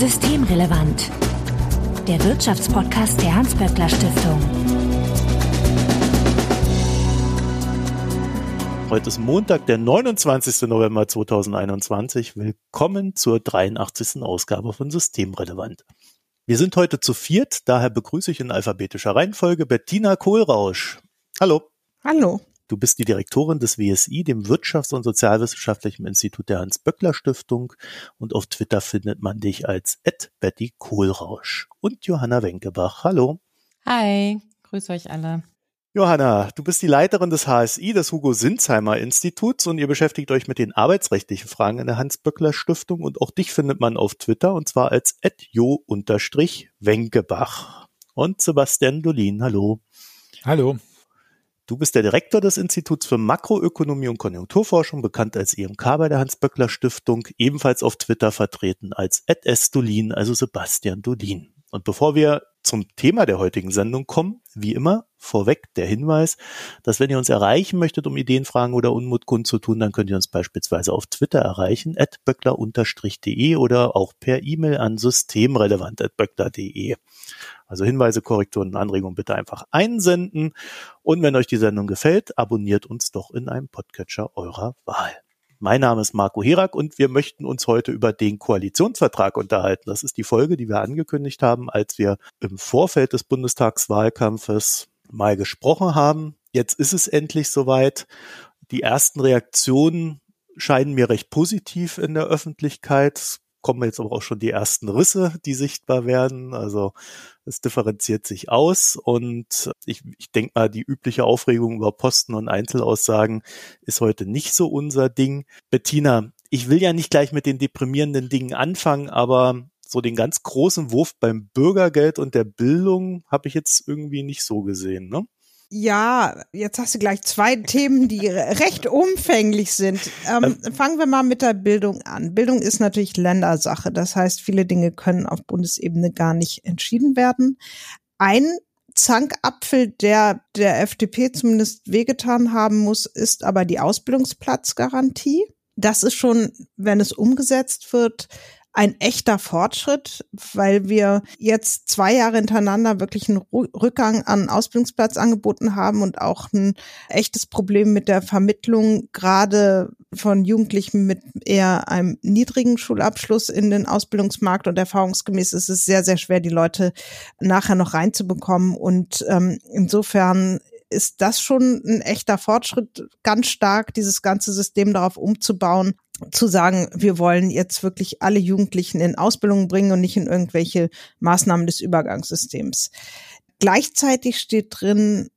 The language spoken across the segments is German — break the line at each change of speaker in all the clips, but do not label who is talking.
Systemrelevant. Der Wirtschaftspodcast der Hans-Böckler Stiftung.
Heute ist Montag, der 29. November 2021. Willkommen zur 83. Ausgabe von Systemrelevant. Wir sind heute zu viert, daher begrüße ich in alphabetischer Reihenfolge Bettina Kohlrausch. Hallo.
Hallo.
Du bist die Direktorin des WSI, dem Wirtschafts- und Sozialwissenschaftlichen Institut der Hans-Böckler-Stiftung und auf Twitter findet man dich als Betty Kohlrausch und Johanna Wenkebach. Hallo.
Hi, grüß euch alle.
Johanna, du bist die Leiterin des HSI, des Hugo Sinsheimer Instituts und ihr beschäftigt euch mit den arbeitsrechtlichen Fragen in der Hans-Böckler-Stiftung und auch dich findet man auf Twitter und zwar als jo-wenkebach. Und Sebastian Dolin, hallo.
Hallo.
Du bist der Direktor des Instituts für Makroökonomie und Konjunkturforschung, bekannt als EMK bei der Hans-Böckler Stiftung, ebenfalls auf Twitter vertreten als. Dolin, also Sebastian Dolin. Und bevor wir zum Thema der heutigen Sendung kommen, wie immer, vorweg der Hinweis, dass wenn ihr uns erreichen möchtet, um Ideenfragen oder Unmut kundzutun, dann könnt ihr uns beispielsweise auf Twitter erreichen, at böckler-de oder auch per E-Mail an systemrelevant.böckler.de. Also Hinweise, Korrekturen und Anregungen bitte einfach einsenden. Und wenn euch die Sendung gefällt, abonniert uns doch in einem Podcatcher eurer Wahl. Mein Name ist Marco Herak und wir möchten uns heute über den Koalitionsvertrag unterhalten. Das ist die Folge, die wir angekündigt haben, als wir im Vorfeld des Bundestagswahlkampfes mal gesprochen haben. Jetzt ist es endlich soweit. Die ersten Reaktionen scheinen mir recht positiv in der Öffentlichkeit kommen jetzt aber auch schon die ersten Risse, die sichtbar werden. Also es differenziert sich aus und ich, ich denke mal, die übliche Aufregung über Posten und Einzelaussagen ist heute nicht so unser Ding. Bettina, ich will ja nicht gleich mit den deprimierenden Dingen anfangen, aber so den ganz großen Wurf beim Bürgergeld und der Bildung habe ich jetzt irgendwie nicht so gesehen, ne?
Ja, jetzt hast du gleich zwei Themen, die recht umfänglich sind. Ähm, ähm, fangen wir mal mit der Bildung an. Bildung ist natürlich Ländersache. Das heißt, viele Dinge können auf Bundesebene gar nicht entschieden werden. Ein Zankapfel, der der FDP zumindest wehgetan haben muss, ist aber die Ausbildungsplatzgarantie. Das ist schon, wenn es umgesetzt wird, ein echter Fortschritt, weil wir jetzt zwei Jahre hintereinander wirklich einen Rückgang an Ausbildungsplatz angeboten haben und auch ein echtes Problem mit der Vermittlung gerade von Jugendlichen mit eher einem niedrigen Schulabschluss in den Ausbildungsmarkt. Und erfahrungsgemäß ist es sehr, sehr schwer, die Leute nachher noch reinzubekommen. Und ähm, insofern ist das schon ein echter Fortschritt, ganz stark dieses ganze System darauf umzubauen, zu sagen, wir wollen jetzt wirklich alle Jugendlichen in Ausbildung bringen und nicht in irgendwelche Maßnahmen des Übergangssystems. Gleichzeitig steht drin,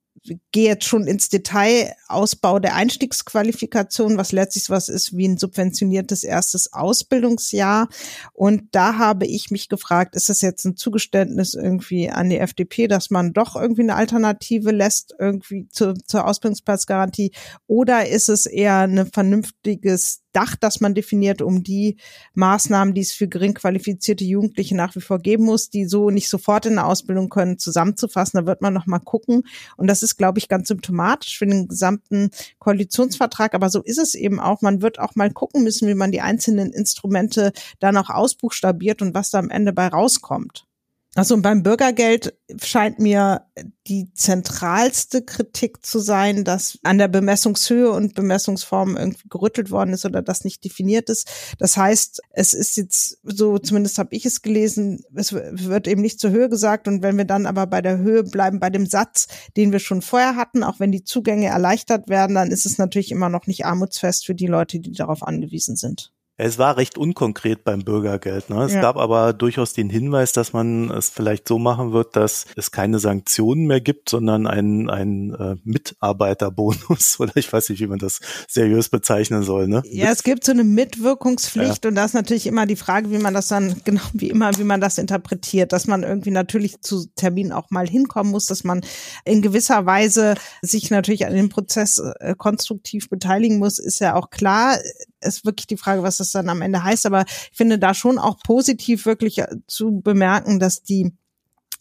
gehe jetzt schon ins Detail, Ausbau der Einstiegsqualifikation, was letztlich was ist wie ein subventioniertes erstes Ausbildungsjahr. Und da habe ich mich gefragt, ist das jetzt ein Zugeständnis irgendwie an die FDP, dass man doch irgendwie eine Alternative lässt, irgendwie zu, zur Ausbildungsplatzgarantie? Oder ist es eher ein vernünftiges Dach, das man definiert, um die Maßnahmen, die es für gering qualifizierte Jugendliche nach wie vor geben muss, die so nicht sofort in der Ausbildung können, zusammenzufassen. Da wird man noch mal gucken. Und das ist, glaube ich, ganz symptomatisch für den gesamten Koalitionsvertrag. Aber so ist es eben auch. Man wird auch mal gucken müssen, wie man die einzelnen Instrumente dann auch ausbuchstabiert und was da am Ende bei rauskommt. Also beim Bürgergeld scheint mir die zentralste Kritik zu sein, dass an der Bemessungshöhe und Bemessungsform irgendwie gerüttelt worden ist oder das nicht definiert ist. Das heißt, es ist jetzt so, zumindest habe ich es gelesen, es wird eben nicht zur Höhe gesagt und wenn wir dann aber bei der Höhe bleiben, bei dem Satz, den wir schon vorher hatten, auch wenn die Zugänge erleichtert werden, dann ist es natürlich immer noch nicht armutsfest für die Leute, die darauf angewiesen sind.
Es war recht unkonkret beim Bürgergeld. Ne? Es ja. gab aber durchaus den Hinweis, dass man es vielleicht so machen wird, dass es keine Sanktionen mehr gibt, sondern ein, ein äh, Mitarbeiterbonus oder ich weiß nicht, wie man das seriös bezeichnen soll. Ne?
Ja, es gibt so eine Mitwirkungspflicht ja. und da ist natürlich immer die Frage, wie man das dann, genau wie immer, wie man das interpretiert, dass man irgendwie natürlich zu Terminen auch mal hinkommen muss, dass man in gewisser Weise sich natürlich an dem Prozess äh, konstruktiv beteiligen muss, ist ja auch klar ist wirklich die Frage, was das dann am Ende heißt. Aber ich finde da schon auch positiv wirklich äh, zu bemerken, dass die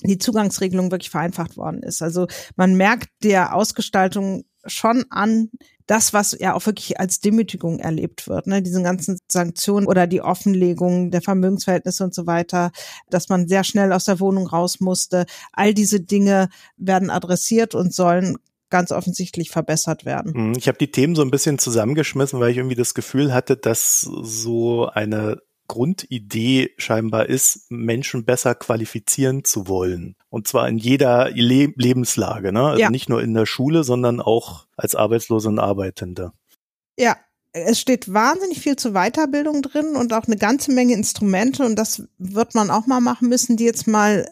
die Zugangsregelung wirklich vereinfacht worden ist. Also man merkt der Ausgestaltung schon an das, was ja auch wirklich als Demütigung erlebt wird, ne, diese ganzen Sanktionen oder die Offenlegung der Vermögensverhältnisse und so weiter, dass man sehr schnell aus der Wohnung raus musste. All diese Dinge werden adressiert und sollen ganz offensichtlich verbessert werden.
Mhm, ich habe die Themen so ein bisschen zusammengeschmissen, weil ich irgendwie das Gefühl hatte, dass so eine Grundidee scheinbar ist, Menschen besser qualifizieren zu wollen. Und zwar in jeder Le Lebenslage, ne? Also ja. nicht nur in der Schule, sondern auch als Arbeitslose und Arbeitende.
Ja, es steht wahnsinnig viel zur Weiterbildung drin und auch eine ganze Menge Instrumente und das wird man auch mal machen müssen, die jetzt mal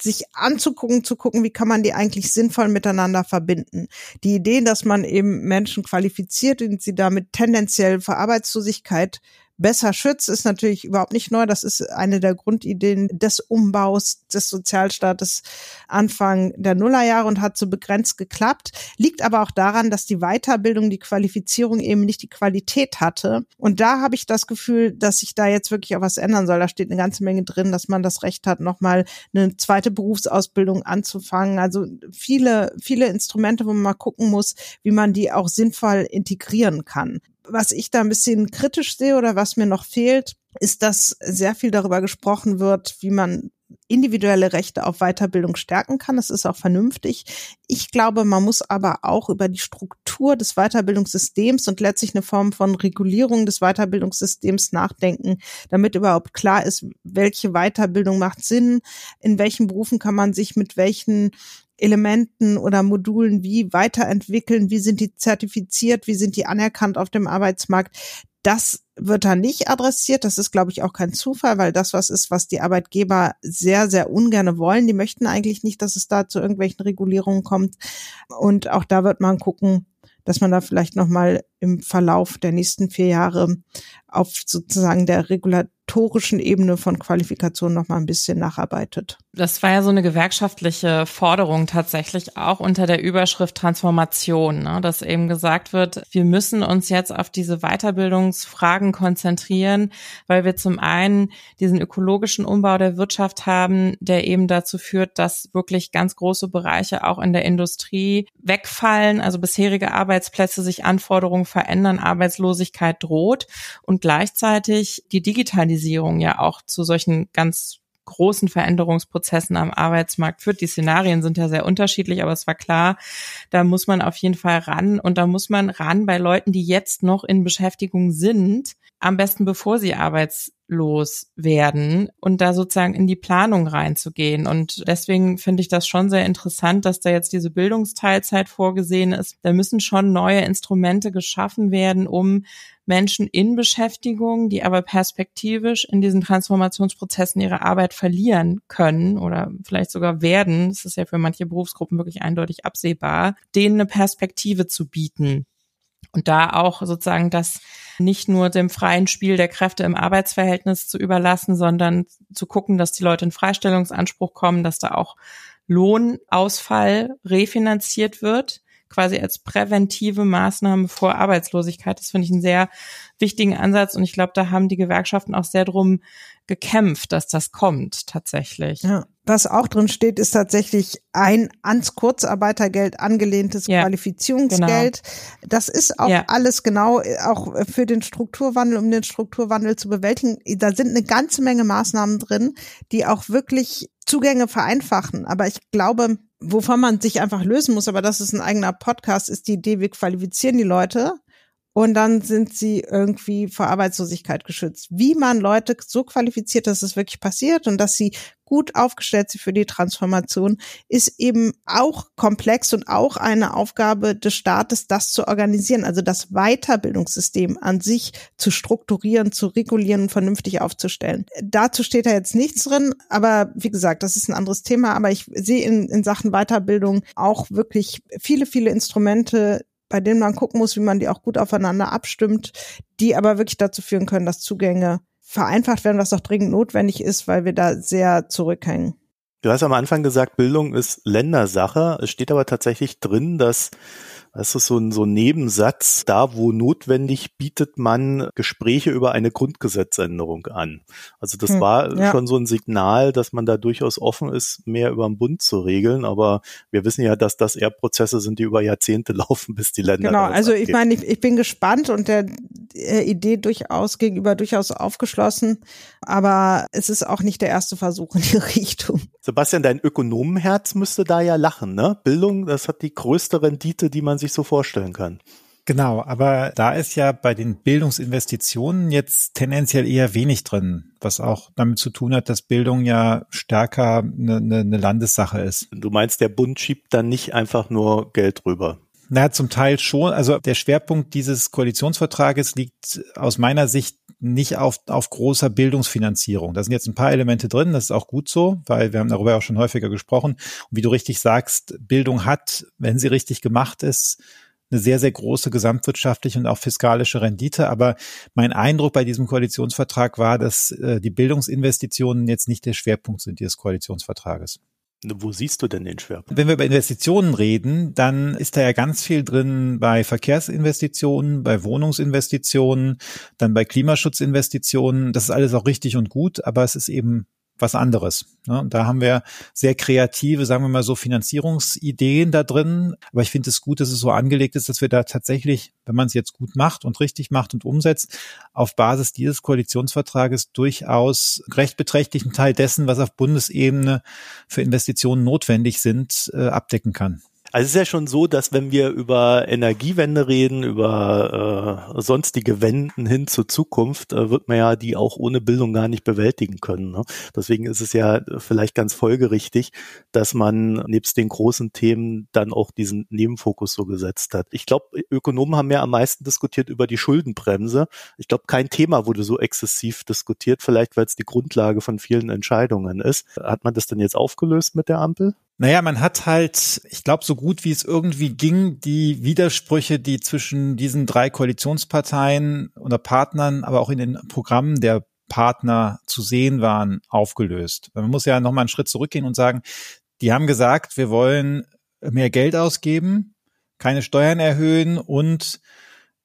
sich anzugucken, zu gucken, wie kann man die eigentlich sinnvoll miteinander verbinden. Die Idee, dass man eben Menschen qualifiziert und sie damit tendenziell für Arbeitslosigkeit besser schützt, ist natürlich überhaupt nicht neu. Das ist eine der Grundideen des Umbaus des Sozialstaates Anfang der Nullerjahre und hat so begrenzt geklappt. Liegt aber auch daran, dass die Weiterbildung, die Qualifizierung eben nicht die Qualität hatte. Und da habe ich das Gefühl, dass sich da jetzt wirklich auch was ändern soll. Da steht eine ganze Menge drin, dass man das Recht hat, nochmal eine zweite Berufsausbildung anzufangen. Also viele, viele Instrumente, wo man mal gucken muss, wie man die auch sinnvoll integrieren kann was ich da ein bisschen kritisch sehe oder was mir noch fehlt, ist, dass sehr viel darüber gesprochen wird, wie man individuelle Rechte auf Weiterbildung stärken kann. Das ist auch vernünftig. Ich glaube, man muss aber auch über die Struktur des Weiterbildungssystems und letztlich eine Form von Regulierung des Weiterbildungssystems nachdenken, damit überhaupt klar ist, welche Weiterbildung macht Sinn, in welchen Berufen kann man sich mit welchen Elementen oder Modulen wie weiterentwickeln, wie sind die zertifiziert, wie sind die anerkannt auf dem Arbeitsmarkt. Das wird da nicht adressiert. Das ist, glaube ich, auch kein Zufall, weil das was ist, was die Arbeitgeber sehr, sehr ungerne wollen. Die möchten eigentlich nicht, dass es da zu irgendwelchen Regulierungen kommt. Und auch da wird man gucken, dass man da vielleicht nochmal im Verlauf der nächsten vier Jahre auf sozusagen der regulatorischen Ebene von Qualifikation noch mal ein bisschen nacharbeitet.
Das war ja so eine gewerkschaftliche Forderung tatsächlich auch unter der Überschrift Transformation, ne? dass eben gesagt wird, wir müssen uns jetzt auf diese Weiterbildungsfragen konzentrieren, weil wir zum einen diesen ökologischen Umbau der Wirtschaft haben, der eben dazu führt, dass wirklich ganz große Bereiche auch in der Industrie wegfallen, also bisherige Arbeitsplätze sich Anforderungen verändern, Arbeitslosigkeit droht und gleichzeitig die Digitalisierung ja auch zu solchen ganz großen Veränderungsprozessen am Arbeitsmarkt führt. Die Szenarien sind ja sehr unterschiedlich, aber es war klar, da muss man auf jeden Fall ran und da muss man ran bei Leuten, die jetzt noch in Beschäftigung sind, am besten bevor sie arbeitslos werden und da sozusagen in die Planung reinzugehen. Und deswegen finde ich das schon sehr interessant, dass da jetzt diese Bildungsteilzeit vorgesehen ist. Da müssen schon neue Instrumente geschaffen werden, um Menschen in Beschäftigung, die aber perspektivisch in diesen Transformationsprozessen ihre Arbeit verlieren können oder vielleicht sogar werden, das ist ja für manche Berufsgruppen wirklich eindeutig absehbar, denen eine Perspektive zu bieten. Und da auch sozusagen das nicht nur dem freien Spiel der Kräfte im Arbeitsverhältnis zu überlassen, sondern zu gucken, dass die Leute in Freistellungsanspruch kommen, dass da auch Lohnausfall refinanziert wird quasi als präventive Maßnahme vor Arbeitslosigkeit. Das finde ich einen sehr wichtigen Ansatz und ich glaube, da haben die Gewerkschaften auch sehr drum gekämpft, dass das kommt tatsächlich.
Ja. Was auch drin steht, ist tatsächlich ein ans Kurzarbeitergeld angelehntes ja, Qualifizierungsgeld. Genau. Das ist auch ja. alles genau, auch für den Strukturwandel, um den Strukturwandel zu bewältigen. Da sind eine ganze Menge Maßnahmen drin, die auch wirklich Zugänge vereinfachen. Aber ich glaube, wovon man sich einfach lösen muss, aber das ist ein eigener Podcast, ist die Idee, wir qualifizieren die Leute und dann sind sie irgendwie vor Arbeitslosigkeit geschützt. Wie man Leute so qualifiziert, dass es wirklich passiert und dass sie gut aufgestellt sind für die Transformation, ist eben auch komplex und auch eine Aufgabe des Staates, das zu organisieren, also das Weiterbildungssystem an sich zu strukturieren, zu regulieren und vernünftig aufzustellen. Dazu steht da jetzt nichts drin, aber wie gesagt, das ist ein anderes Thema, aber ich sehe in, in Sachen Weiterbildung auch wirklich viele, viele Instrumente, bei denen man gucken muss, wie man die auch gut aufeinander abstimmt, die aber wirklich dazu führen können, dass Zugänge vereinfacht werden, was doch dringend notwendig ist, weil wir da sehr zurückhängen.
Du hast am Anfang gesagt, Bildung ist Ländersache. Es steht aber tatsächlich drin, dass Das ist so ein, so ein Nebensatz. Da, wo notwendig, bietet man Gespräche über eine Grundgesetzänderung an. Also das hm, war ja. schon so ein Signal, dass man da durchaus offen ist, mehr über den Bund zu regeln. Aber wir wissen ja, dass das eher Prozesse sind, die über Jahrzehnte laufen, bis die Länder.
Genau, also ich meine, ich, ich bin gespannt und der äh, Idee durchaus gegenüber durchaus aufgeschlossen. Aber es ist auch nicht der erste Versuch in die Richtung.
Sebastian, dein Ökonomenherz müsste da ja lachen, ne? Bildung, das hat die größte Rendite, die man sich so vorstellen kann.
Genau, aber da ist ja bei den Bildungsinvestitionen jetzt tendenziell eher wenig drin, was auch damit zu tun hat, dass Bildung ja stärker eine, eine, Landessache ist.
Du meinst, der Bund schiebt dann nicht einfach nur Geld rüber?
Na, zum Teil schon. Also der Schwerpunkt dieses Koalitionsvertrages liegt aus meiner Sicht nicht auf, auf großer Bildungsfinanzierung. Da sind jetzt ein paar Elemente drin, das ist auch gut so, weil wir haben darüber auch schon häufiger gesprochen. Und wie du richtig sagst, Bildung hat, wenn sie richtig gemacht ist, eine sehr, sehr große gesamtwirtschaftliche und auch fiskalische Rendite. Aber mein Eindruck bei diesem Koalitionsvertrag war, dass äh, die Bildungsinvestitionen jetzt nicht der Schwerpunkt sind dieses Koalitionsvertrages.
Wo siehst du denn den Schwerpunkt?
Wenn wir über Investitionen reden, dann ist da ja ganz viel drin bei Verkehrsinvestitionen, bei Wohnungsinvestitionen, dann bei Klimaschutzinvestitionen. Das ist alles auch richtig und gut, aber es ist eben was anderes. Ne? Da haben wir sehr kreative, sagen wir mal so, Finanzierungsideen da drin. Aber ich finde es gut, dass es so angelegt ist, dass wir da tatsächlich, wenn man es jetzt gut macht und richtig macht und umsetzt, auf Basis dieses Koalitionsvertrages durchaus recht beträchtlichen Teil dessen, was auf Bundesebene für Investitionen notwendig sind, äh, abdecken kann.
Also es ist ja schon so, dass wenn wir über Energiewende reden, über äh, sonstige Wenden hin zur Zukunft, äh, wird man ja die auch ohne Bildung gar nicht bewältigen können. Ne? Deswegen ist es ja vielleicht ganz folgerichtig, dass man nebst den großen Themen dann auch diesen Nebenfokus so gesetzt hat. Ich glaube, Ökonomen haben ja am meisten diskutiert über die Schuldenbremse. Ich glaube, kein Thema wurde so exzessiv diskutiert, vielleicht weil es die Grundlage von vielen Entscheidungen ist. Hat man das denn jetzt aufgelöst mit der Ampel?
Naja, man hat halt, ich glaube, so gut wie es irgendwie ging, die Widersprüche, die zwischen diesen drei Koalitionsparteien oder Partnern, aber auch in den Programmen der Partner zu sehen waren, aufgelöst. Man muss ja nochmal einen Schritt zurückgehen und sagen, die haben gesagt, wir wollen mehr Geld ausgeben, keine Steuern erhöhen und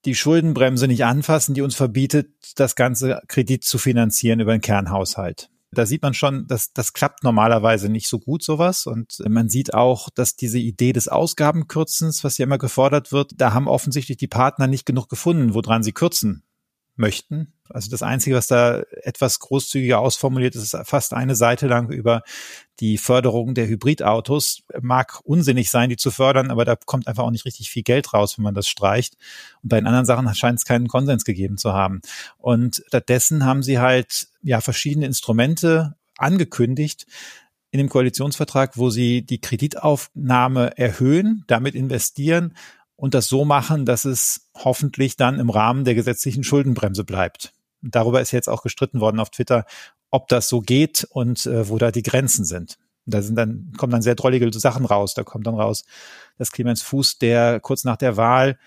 die Schuldenbremse nicht anfassen, die uns verbietet, das ganze Kredit zu finanzieren über den Kernhaushalt. Da sieht man schon, dass das klappt normalerweise nicht so gut sowas. Und man sieht auch, dass diese Idee des Ausgabenkürzens, was ja immer gefordert wird, da haben offensichtlich die Partner nicht genug gefunden, woran sie kürzen möchten. Also das Einzige, was da etwas großzügiger ausformuliert ist, ist fast eine Seite lang über die Förderung der Hybridautos. Mag unsinnig sein, die zu fördern, aber da kommt einfach auch nicht richtig viel Geld raus, wenn man das streicht. Und bei den anderen Sachen scheint es keinen Konsens gegeben zu haben. Und stattdessen haben sie halt ja verschiedene Instrumente angekündigt, in dem Koalitionsvertrag, wo sie die Kreditaufnahme erhöhen, damit investieren, und das so machen, dass es hoffentlich dann im Rahmen der gesetzlichen Schuldenbremse bleibt. Darüber ist jetzt auch gestritten worden auf Twitter, ob das so geht und äh, wo da die Grenzen sind. Da sind dann, kommen dann sehr drollige Sachen raus. Da kommt dann raus, dass Clemens Fuß, der kurz nach der Wahl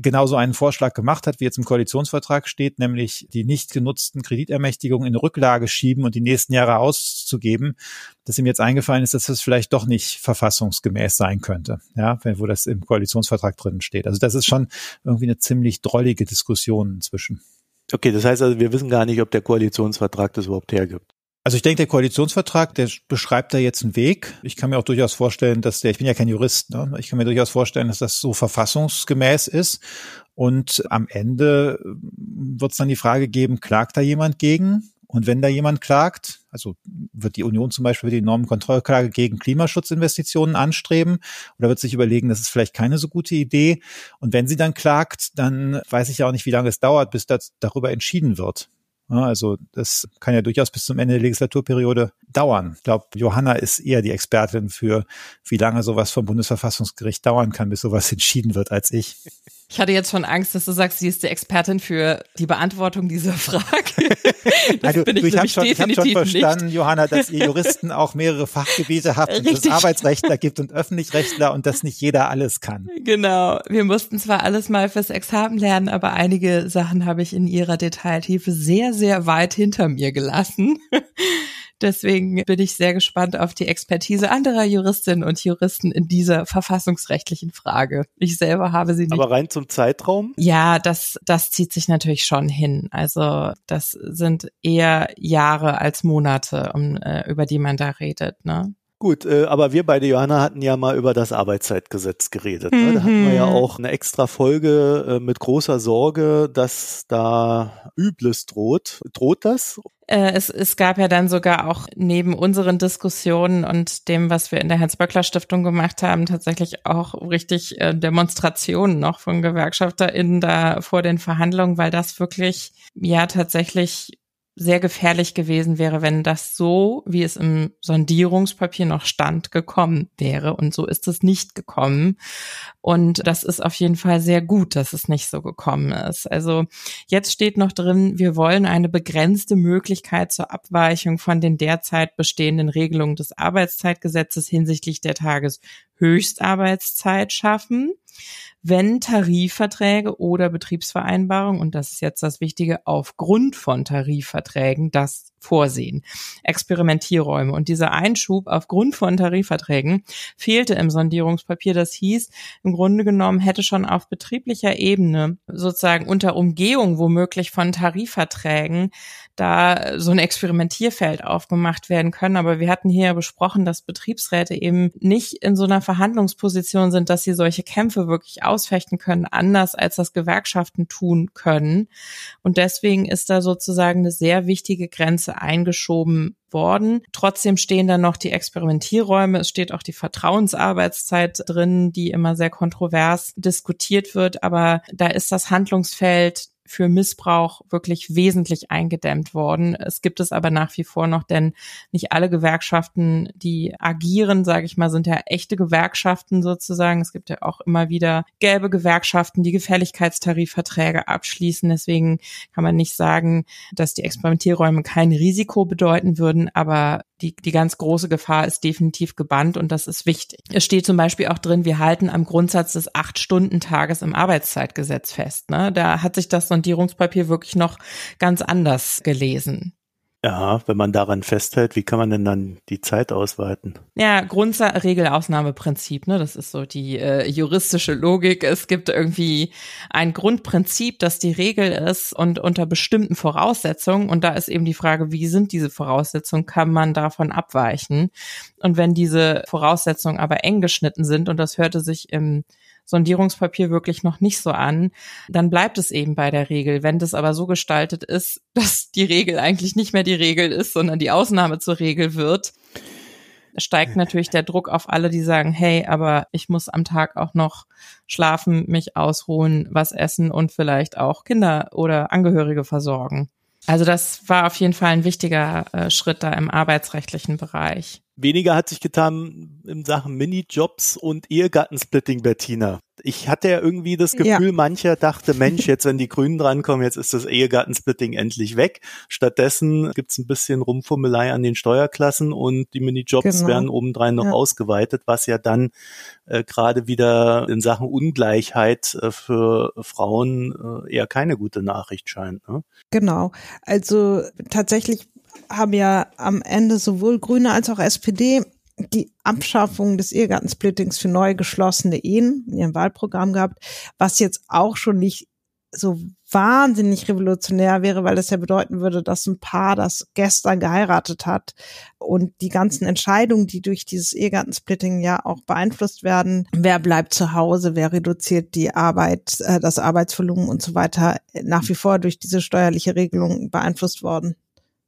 genauso einen Vorschlag gemacht hat, wie jetzt im Koalitionsvertrag steht, nämlich die nicht genutzten Kreditermächtigungen in Rücklage schieben und die nächsten Jahre auszugeben, dass ihm jetzt eingefallen ist, dass das vielleicht doch nicht verfassungsgemäß sein könnte, ja, wo das im Koalitionsvertrag drin steht. Also das ist schon irgendwie eine ziemlich drollige Diskussion inzwischen.
Okay, das heißt also, wir wissen gar nicht, ob der Koalitionsvertrag das überhaupt hergibt.
Also ich denke, der Koalitionsvertrag, der beschreibt da jetzt einen Weg. Ich kann mir auch durchaus vorstellen, dass der, ich bin ja kein Jurist, ne? ich kann mir durchaus vorstellen, dass das so verfassungsgemäß ist. Und am Ende wird es dann die Frage geben, klagt da jemand gegen? Und wenn da jemand klagt, also wird die Union zum Beispiel die Normenkontrollklage gegen Klimaschutzinvestitionen anstreben oder wird sich überlegen, das ist vielleicht keine so gute Idee. Und wenn sie dann klagt, dann weiß ich ja auch nicht, wie lange es dauert, bis das darüber entschieden wird. Also das kann ja durchaus bis zum Ende der Legislaturperiode dauern. Ich glaube, Johanna ist eher die Expertin für, wie lange sowas vom Bundesverfassungsgericht dauern kann, bis sowas entschieden wird, als ich.
Ich hatte jetzt schon Angst, dass du sagst, sie ist die Expertin für die Beantwortung dieser Frage.
Das also, bin ich, ich habe schon, ich hab schon verstanden, nicht. Johanna, dass ihr Juristen auch mehrere Fachgebiete habt, und es Arbeitsrechtler gibt und Öffentlichrechtler und dass nicht jeder alles kann.
Genau. Wir mussten zwar alles mal fürs Examen lernen, aber einige Sachen habe ich in ihrer Detailtiefe sehr, sehr weit hinter mir gelassen. Deswegen bin ich sehr gespannt auf die Expertise anderer Juristinnen und Juristen in dieser verfassungsrechtlichen Frage. Ich selber habe sie nicht.
Aber rein zum Zeitraum?
Ja, das, das zieht sich natürlich schon hin. Also das sind eher Jahre als Monate, um, äh, über die man da redet. Ne?
Gut, äh, aber wir beide, Johanna, hatten ja mal über das Arbeitszeitgesetz geredet. Ne? Da hatten wir ja mhm. auch eine extra Folge äh, mit großer Sorge, dass da Übles droht. Droht das?
Äh, es, es gab ja dann sogar auch neben unseren Diskussionen und dem, was wir in der Hans-Böckler-Stiftung gemacht haben, tatsächlich auch richtig äh, Demonstrationen noch von GewerkschafterInnen da vor den Verhandlungen, weil das wirklich ja tatsächlich sehr gefährlich gewesen wäre, wenn das so, wie es im Sondierungspapier noch stand, gekommen wäre. Und so ist es nicht gekommen. Und das ist auf jeden Fall sehr gut, dass es nicht so gekommen ist. Also jetzt steht noch drin, wir wollen eine begrenzte Möglichkeit zur Abweichung von den derzeit bestehenden Regelungen des Arbeitszeitgesetzes hinsichtlich der Tageshöchstarbeitszeit schaffen wenn Tarifverträge oder Betriebsvereinbarungen, und das ist jetzt das Wichtige, aufgrund von Tarifverträgen das vorsehen. Experimentierräume. Und dieser Einschub aufgrund von Tarifverträgen fehlte im Sondierungspapier. Das hieß, im Grunde genommen hätte schon auf betrieblicher Ebene sozusagen unter Umgehung womöglich von Tarifverträgen da so ein Experimentierfeld aufgemacht werden können. Aber wir hatten hier besprochen, dass Betriebsräte eben nicht in so einer Verhandlungsposition sind, dass sie solche Kämpfe wirklich ausfechten können, anders als das Gewerkschaften tun können. Und deswegen ist da sozusagen eine sehr wichtige Grenze eingeschoben worden. Trotzdem stehen da noch die Experimentierräume. Es steht auch die Vertrauensarbeitszeit drin, die immer sehr kontrovers diskutiert wird. Aber da ist das Handlungsfeld für Missbrauch wirklich wesentlich eingedämmt worden. Es gibt es aber nach wie vor noch, denn nicht alle Gewerkschaften, die agieren, sage ich mal, sind ja echte Gewerkschaften sozusagen. Es gibt ja auch immer wieder gelbe Gewerkschaften, die Gefälligkeitstarifverträge abschließen. Deswegen kann man nicht sagen, dass die Experimentierräume kein Risiko bedeuten würden, aber die, die ganz große Gefahr ist definitiv gebannt und das ist wichtig. Es steht zum Beispiel auch drin, wir halten am Grundsatz des Acht-Stunden-Tages im Arbeitszeitgesetz fest. Ne? Da hat sich das Sondierungspapier wirklich noch ganz anders gelesen.
Ja, wenn man daran festhält, wie kann man denn dann die Zeit ausweiten?
Ja, Grundregel-Ausnahmeprinzip, ne? Das ist so die äh, juristische Logik. Es gibt irgendwie ein Grundprinzip, das die Regel ist und unter bestimmten Voraussetzungen, und da ist eben die Frage, wie sind diese Voraussetzungen, kann man davon abweichen? Und wenn diese Voraussetzungen aber eng geschnitten sind, und das hörte sich im Sondierungspapier wirklich noch nicht so an, dann bleibt es eben bei der Regel. Wenn das aber so gestaltet ist, dass die Regel eigentlich nicht mehr die Regel ist, sondern die Ausnahme zur Regel wird, steigt natürlich der Druck auf alle, die sagen, hey, aber ich muss am Tag auch noch schlafen, mich ausruhen, was essen und vielleicht auch Kinder oder Angehörige versorgen. Also das war auf jeden Fall ein wichtiger äh, Schritt da im arbeitsrechtlichen Bereich.
Weniger hat sich getan in Sachen Minijobs und Ehegattensplitting, Bettina. Ich hatte ja irgendwie das Gefühl, ja. mancher dachte, Mensch, jetzt wenn die Grünen drankommen, jetzt ist das Ehegattensplitting endlich weg. Stattdessen gibt's ein bisschen Rumfummelei an den Steuerklassen und die Minijobs genau. werden obendrein noch ja. ausgeweitet, was ja dann äh, gerade wieder in Sachen Ungleichheit äh, für Frauen äh, eher keine gute Nachricht scheint. Ne?
Genau. Also tatsächlich haben ja am Ende sowohl Grüne als auch SPD die Abschaffung des Ehegattensplittings für neu geschlossene Ehen in ihrem Wahlprogramm gehabt, was jetzt auch schon nicht so wahnsinnig revolutionär wäre, weil das ja bedeuten würde, dass ein Paar, das gestern geheiratet hat und die ganzen Entscheidungen, die durch dieses Ehegattensplitting ja auch beeinflusst werden, wer bleibt zu Hause, wer reduziert die Arbeit, äh, das Arbeitsvolumen und so weiter, nach wie vor durch diese steuerliche Regelung beeinflusst worden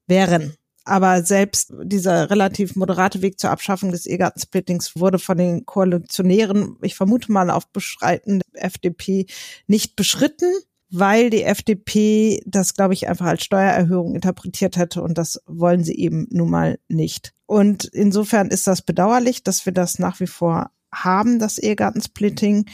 wären. Aber selbst dieser relativ moderate Weg zur Abschaffung des Ehegattensplittings wurde von den Koalitionären, ich vermute mal auf Beschreiten der FDP, nicht beschritten, weil die FDP das, glaube ich, einfach als Steuererhöhung interpretiert hätte und das wollen sie eben nun mal nicht. Und insofern ist das bedauerlich, dass wir das nach wie vor haben, das Ehegattensplitting.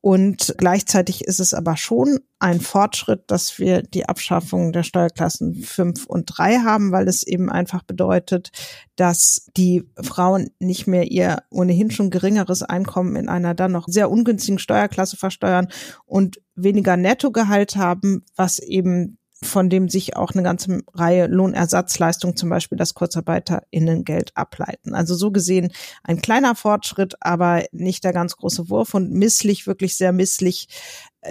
Und gleichzeitig ist es aber schon ein Fortschritt, dass wir die Abschaffung der Steuerklassen fünf und drei haben, weil es eben einfach bedeutet, dass die Frauen nicht mehr ihr ohnehin schon geringeres Einkommen in einer dann noch sehr ungünstigen Steuerklasse versteuern und weniger Nettogehalt haben, was eben von dem sich auch eine ganze Reihe Lohnersatzleistungen, zum Beispiel das KurzarbeiterInnengeld, ableiten. Also so gesehen ein kleiner Fortschritt, aber nicht der ganz große Wurf und misslich, wirklich sehr misslich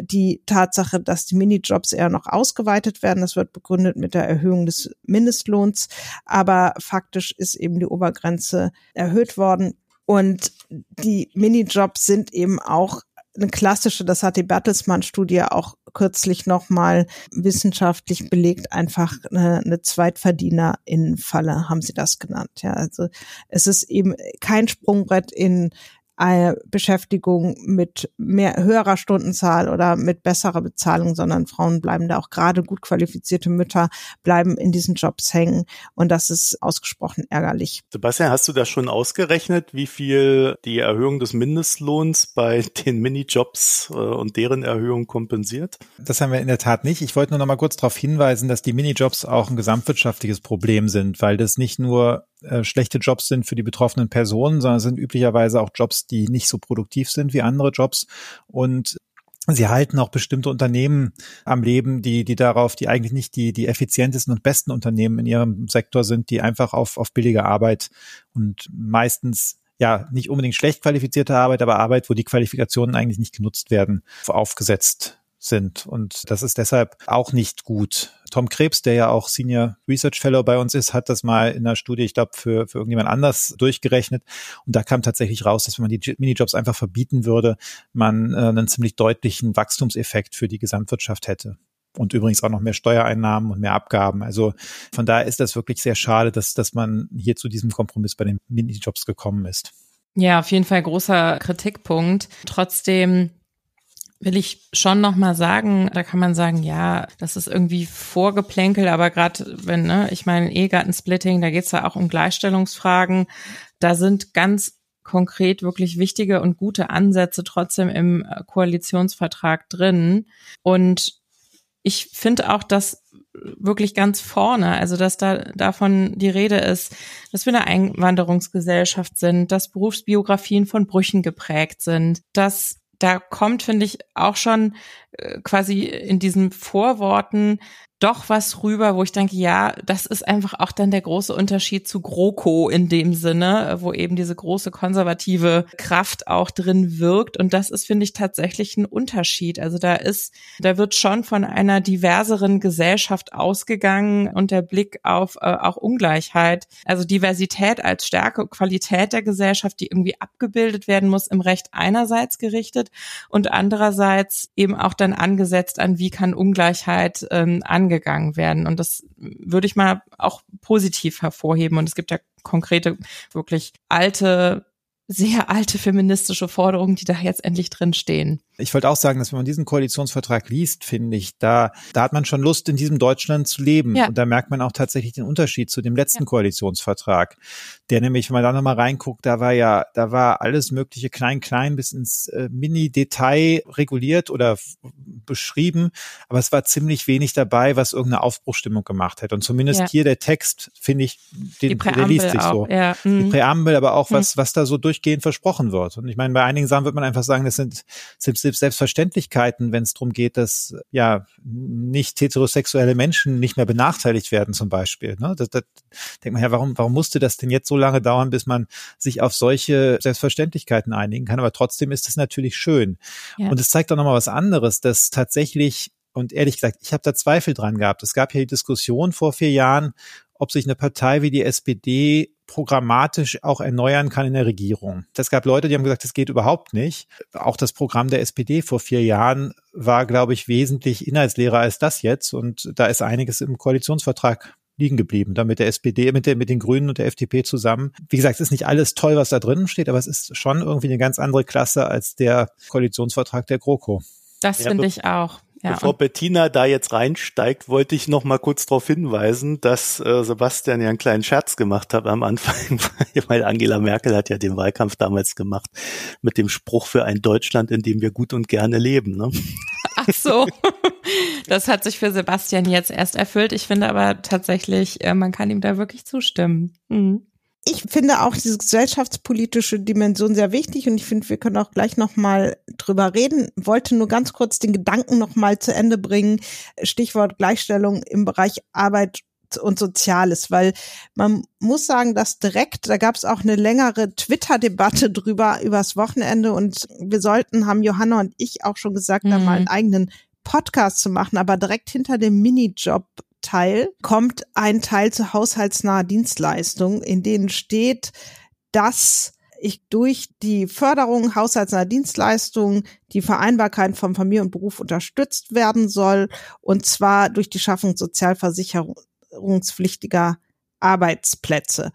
die Tatsache, dass die Minijobs eher noch ausgeweitet werden. Das wird begründet mit der Erhöhung des Mindestlohns. Aber faktisch ist eben die Obergrenze erhöht worden. Und die Minijobs sind eben auch eine klassische, das hat die Bertelsmann-Studie auch kürzlich nochmal wissenschaftlich belegt, einfach eine, eine Zweitverdiener-Falle, haben sie das genannt. Ja, also es ist eben kein Sprungbrett in eine Beschäftigung mit mehr höherer Stundenzahl oder mit besserer Bezahlung, sondern Frauen bleiben da auch gerade gut qualifizierte Mütter bleiben in diesen Jobs hängen und das ist ausgesprochen ärgerlich.
Sebastian, hast du da schon ausgerechnet, wie viel die Erhöhung des Mindestlohns bei den Minijobs äh, und deren Erhöhung kompensiert?
Das haben wir in der Tat nicht. Ich wollte nur noch mal kurz darauf hinweisen, dass die Minijobs auch ein gesamtwirtschaftliches Problem sind, weil das nicht nur äh, schlechte Jobs sind für die betroffenen Personen, sondern sind üblicherweise auch Jobs, die nicht so produktiv sind wie andere Jobs. Und Sie halten auch bestimmte Unternehmen am Leben, die, die darauf, die eigentlich nicht die, die effizientesten und besten Unternehmen in ihrem Sektor sind, die einfach auf, auf billige Arbeit und meistens ja nicht unbedingt schlecht qualifizierte Arbeit, aber Arbeit, wo die Qualifikationen eigentlich nicht genutzt werden, aufgesetzt sind. Und das ist deshalb auch nicht gut. Tom Krebs, der ja auch Senior Research Fellow bei uns ist, hat das mal in einer Studie, ich glaube, für, für irgendjemand anders durchgerechnet. Und da kam tatsächlich raus, dass wenn man die Minijobs einfach verbieten würde, man äh, einen ziemlich deutlichen Wachstumseffekt für die Gesamtwirtschaft hätte. Und übrigens auch noch mehr Steuereinnahmen und mehr Abgaben. Also von daher ist das wirklich sehr schade, dass, dass man hier zu diesem Kompromiss bei den Minijobs gekommen ist.
Ja, auf jeden Fall großer Kritikpunkt. Trotzdem will ich schon noch mal sagen, da kann man sagen, ja, das ist irgendwie Vorgeplänkel, aber gerade wenn, ne, ich meine, Ehegattensplitting, da geht's ja auch um Gleichstellungsfragen. Da sind ganz konkret wirklich wichtige und gute Ansätze trotzdem im Koalitionsvertrag drin. Und ich finde auch, dass wirklich ganz vorne, also dass da davon die Rede ist, dass wir eine Einwanderungsgesellschaft sind, dass Berufsbiografien von Brüchen geprägt sind, dass da kommt, finde ich, auch schon äh, quasi in diesen Vorworten doch was rüber, wo ich denke, ja, das ist einfach auch dann der große Unterschied zu GroKo in dem Sinne, wo eben diese große konservative Kraft auch drin wirkt. Und das ist, finde ich, tatsächlich ein Unterschied. Also da ist, da wird schon von einer diverseren Gesellschaft ausgegangen und der Blick auf äh, auch Ungleichheit, also Diversität als Stärke, Qualität der Gesellschaft, die irgendwie abgebildet werden muss, im Recht einerseits gerichtet und andererseits eben auch dann angesetzt an, wie kann Ungleichheit ähm, angegangen werden. Und das würde ich mal auch positiv hervorheben. Und es gibt ja konkrete, wirklich alte sehr alte feministische Forderungen, die da jetzt endlich drin stehen.
Ich wollte auch sagen, dass wenn man diesen Koalitionsvertrag liest, finde ich, da, da hat man schon Lust, in diesem Deutschland zu leben. Ja. Und da merkt man auch tatsächlich den Unterschied zu dem letzten ja. Koalitionsvertrag. Der nämlich, wenn man da nochmal reinguckt, da war ja, da war alles mögliche klein, klein bis ins äh, Mini-Detail reguliert oder beschrieben. Aber es war ziemlich wenig dabei, was irgendeine Aufbruchstimmung gemacht hätte. Und zumindest ja. hier der Text, finde ich, den, der liest sich auch. so. Mhm. Die Präambel, aber auch was, was da so durchgehend versprochen wird. Und ich meine, bei einigen Sachen wird man einfach sagen, das sind, Selbstverständlichkeiten, wenn es darum geht, dass ja nicht heterosexuelle Menschen nicht mehr benachteiligt werden zum Beispiel. Ne? Das, das denkt man ja, warum, warum musste das denn jetzt so lange dauern, bis man sich auf solche Selbstverständlichkeiten einigen kann? Aber trotzdem ist es natürlich schön. Ja. Und es zeigt auch nochmal was anderes, dass tatsächlich und ehrlich gesagt, ich habe da Zweifel dran gehabt. Es gab ja die Diskussion vor vier Jahren, ob sich eine Partei wie die SPD programmatisch auch erneuern kann in der Regierung. Es gab Leute, die haben gesagt, das geht überhaupt nicht. Auch das Programm der SPD vor vier Jahren war, glaube ich, wesentlich inhaltsleerer als das jetzt. Und da ist einiges im Koalitionsvertrag liegen geblieben, da mit der SPD, mit, der, mit den Grünen und der FDP zusammen. Wie gesagt, es ist nicht alles toll, was da drin steht, aber es ist schon irgendwie eine ganz andere Klasse als der Koalitionsvertrag der GroKo.
Das ja, finde ich auch.
Ja, Bevor Bettina da jetzt reinsteigt, wollte ich noch mal kurz darauf hinweisen, dass äh, Sebastian ja einen kleinen Scherz gemacht hat am Anfang, weil Angela Merkel hat ja den Wahlkampf damals gemacht mit dem Spruch für ein Deutschland, in dem wir gut und gerne leben. Ne?
Ach so, das hat sich für Sebastian jetzt erst erfüllt. Ich finde aber tatsächlich, äh, man kann ihm da wirklich zustimmen. Mhm.
Ich finde auch diese gesellschaftspolitische Dimension sehr wichtig und ich finde, wir können auch gleich nochmal drüber reden. Wollte nur ganz kurz den Gedanken nochmal zu Ende bringen. Stichwort Gleichstellung im Bereich Arbeit und Soziales, weil man muss sagen, dass direkt, da gab es auch eine längere Twitter-Debatte drüber übers Wochenende und wir sollten, haben Johanna und ich auch schon gesagt, mhm. da mal einen eigenen Podcast zu machen, aber direkt hinter dem Minijob Teil kommt ein Teil zur haushaltsnaher Dienstleistung, in denen steht, dass ich durch die Förderung haushaltsnaher Dienstleistungen die Vereinbarkeit von Familie und Beruf unterstützt werden soll, und zwar durch die Schaffung sozialversicherungspflichtiger Arbeitsplätze.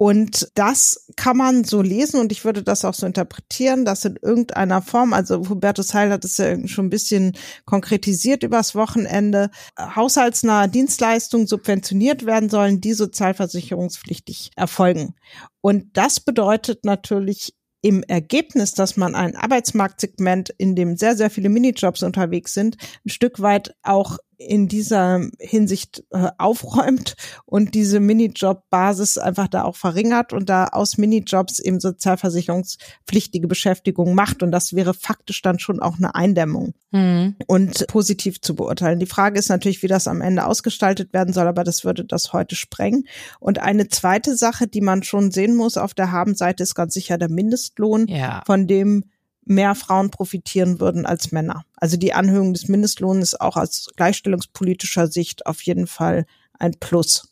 Und das kann man so lesen und ich würde das auch so interpretieren, dass in irgendeiner Form, also Hubertus Heil hat es ja schon ein bisschen konkretisiert übers Wochenende, haushaltsnahe Dienstleistungen subventioniert werden sollen, die sozialversicherungspflichtig erfolgen. Und das bedeutet natürlich im Ergebnis, dass man ein Arbeitsmarktsegment, in dem sehr, sehr viele Minijobs unterwegs sind, ein Stück weit auch in dieser Hinsicht äh, aufräumt und diese Minijob-Basis einfach da auch verringert und da aus Minijobs eben sozialversicherungspflichtige Beschäftigung macht. Und das wäre faktisch dann schon auch eine Eindämmung mhm. und positiv zu beurteilen. Die Frage ist natürlich, wie das am Ende ausgestaltet werden soll, aber das würde das heute sprengen. Und eine zweite Sache, die man schon sehen muss auf der Habenseite, ist ganz sicher der Mindestlohn, ja. von dem mehr Frauen profitieren würden als Männer. Also die Anhöhung des Mindestlohns ist auch aus gleichstellungspolitischer Sicht auf jeden Fall ein Plus.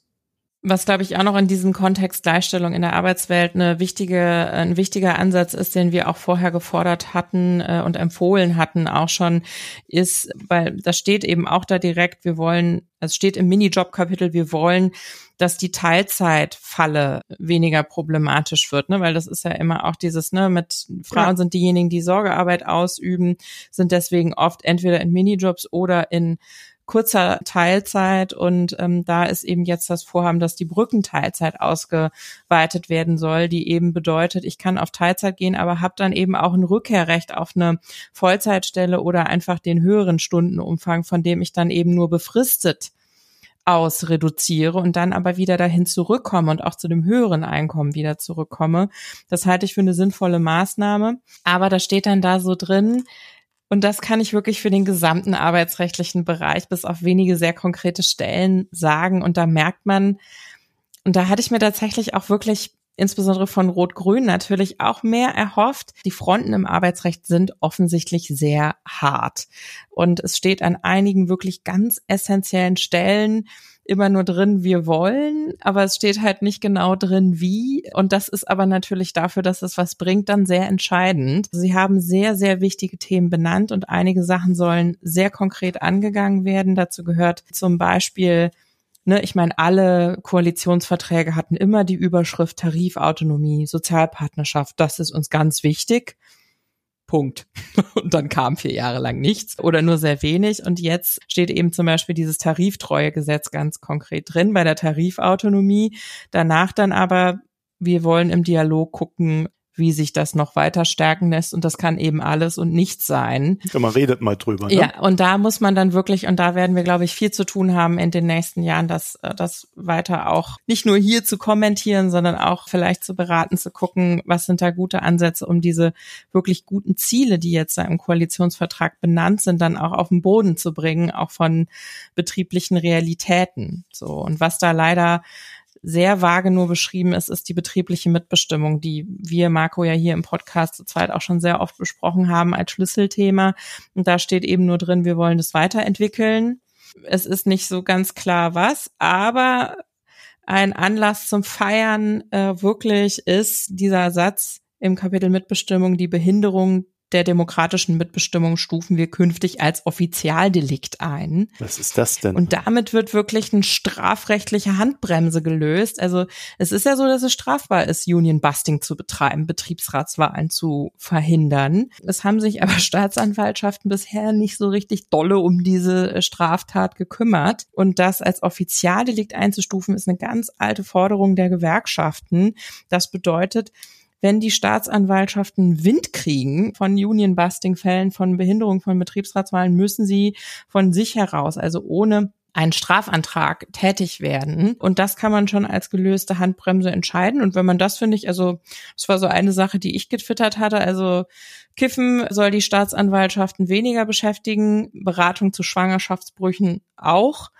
Was, glaube ich, auch noch in diesem Kontext Gleichstellung in der Arbeitswelt eine wichtige, ein wichtiger Ansatz ist, den wir auch vorher gefordert hatten äh, und empfohlen hatten auch schon, ist, weil das steht eben auch da direkt, wir wollen, es steht im Minijob-Kapitel, wir wollen, dass die Teilzeitfalle weniger problematisch wird, ne? weil das ist ja immer auch dieses, ne, mit Frauen ja. sind diejenigen, die Sorgearbeit ausüben, sind deswegen oft entweder in Minijobs oder in kurzer Teilzeit und ähm, da ist eben jetzt das Vorhaben, dass die Brückenteilzeit ausgeweitet werden soll, die eben bedeutet, ich kann auf Teilzeit gehen, aber habe dann eben auch ein Rückkehrrecht auf eine Vollzeitstelle oder einfach den höheren Stundenumfang, von dem ich dann eben nur befristet aus reduziere und dann aber wieder dahin zurückkomme und auch zu dem höheren Einkommen wieder zurückkomme. Das halte ich für eine sinnvolle Maßnahme. Aber da steht dann da so drin, und das kann ich wirklich für den gesamten arbeitsrechtlichen Bereich bis auf wenige sehr konkrete Stellen sagen. Und da merkt man, und da hatte ich mir tatsächlich auch wirklich insbesondere von Rot-Grün natürlich auch mehr erhofft. Die Fronten im Arbeitsrecht sind offensichtlich sehr hart. Und es steht an einigen wirklich ganz essentiellen Stellen immer nur drin, wir wollen, aber es steht halt nicht genau drin, wie. Und das ist aber natürlich dafür, dass es was bringt, dann sehr entscheidend. Sie haben sehr, sehr wichtige Themen benannt und einige Sachen sollen sehr konkret angegangen werden. Dazu gehört zum Beispiel Ne, ich meine, alle Koalitionsverträge hatten immer die Überschrift Tarifautonomie, Sozialpartnerschaft. Das ist uns ganz wichtig. Punkt. Und dann kam vier Jahre lang nichts oder nur sehr wenig. Und jetzt steht eben zum Beispiel dieses Tariftreuegesetz ganz konkret drin bei der Tarifautonomie. Danach dann aber, wir wollen im Dialog gucken, wie sich das noch weiter stärken lässt. Und das kann eben alles und nichts sein.
Ja, man redet mal drüber. Ne?
Ja, und da muss man dann wirklich, und da werden wir, glaube ich, viel zu tun haben in den nächsten Jahren, das, äh, das weiter auch nicht nur hier zu kommentieren, sondern auch vielleicht zu beraten, zu gucken, was sind da gute Ansätze, um diese wirklich guten Ziele, die jetzt da im Koalitionsvertrag benannt sind, dann auch auf den Boden zu bringen, auch von betrieblichen Realitäten. So. Und was da leider sehr vage nur beschrieben ist, ist die betriebliche Mitbestimmung, die wir, Marco, ja hier im Podcast zu zweit auch schon sehr oft besprochen haben als Schlüsselthema. Und da steht eben nur drin, wir wollen das weiterentwickeln. Es ist nicht so ganz klar was, aber ein Anlass zum Feiern äh, wirklich ist dieser Satz im Kapitel Mitbestimmung, die Behinderung der demokratischen Mitbestimmung stufen wir künftig als Offizialdelikt ein.
Was ist das denn?
Und damit wird wirklich eine strafrechtliche Handbremse gelöst. Also es ist ja so, dass es strafbar ist, Union Busting zu betreiben, Betriebsratswahlen zu verhindern. Es haben sich aber Staatsanwaltschaften bisher nicht so richtig dolle um diese äh, Straftat gekümmert. Und das als Offizialdelikt einzustufen, ist eine ganz alte Forderung der Gewerkschaften. Das bedeutet, wenn die Staatsanwaltschaften Wind kriegen von Union-Busting-Fällen, von Behinderung von Betriebsratswahlen, müssen sie von sich heraus, also ohne einen Strafantrag tätig werden. Und das kann man schon als gelöste Handbremse entscheiden. Und wenn man das, finde ich, also das war so eine Sache, die ich getwittert hatte, also Kiffen soll die Staatsanwaltschaften weniger beschäftigen, Beratung zu Schwangerschaftsbrüchen auch.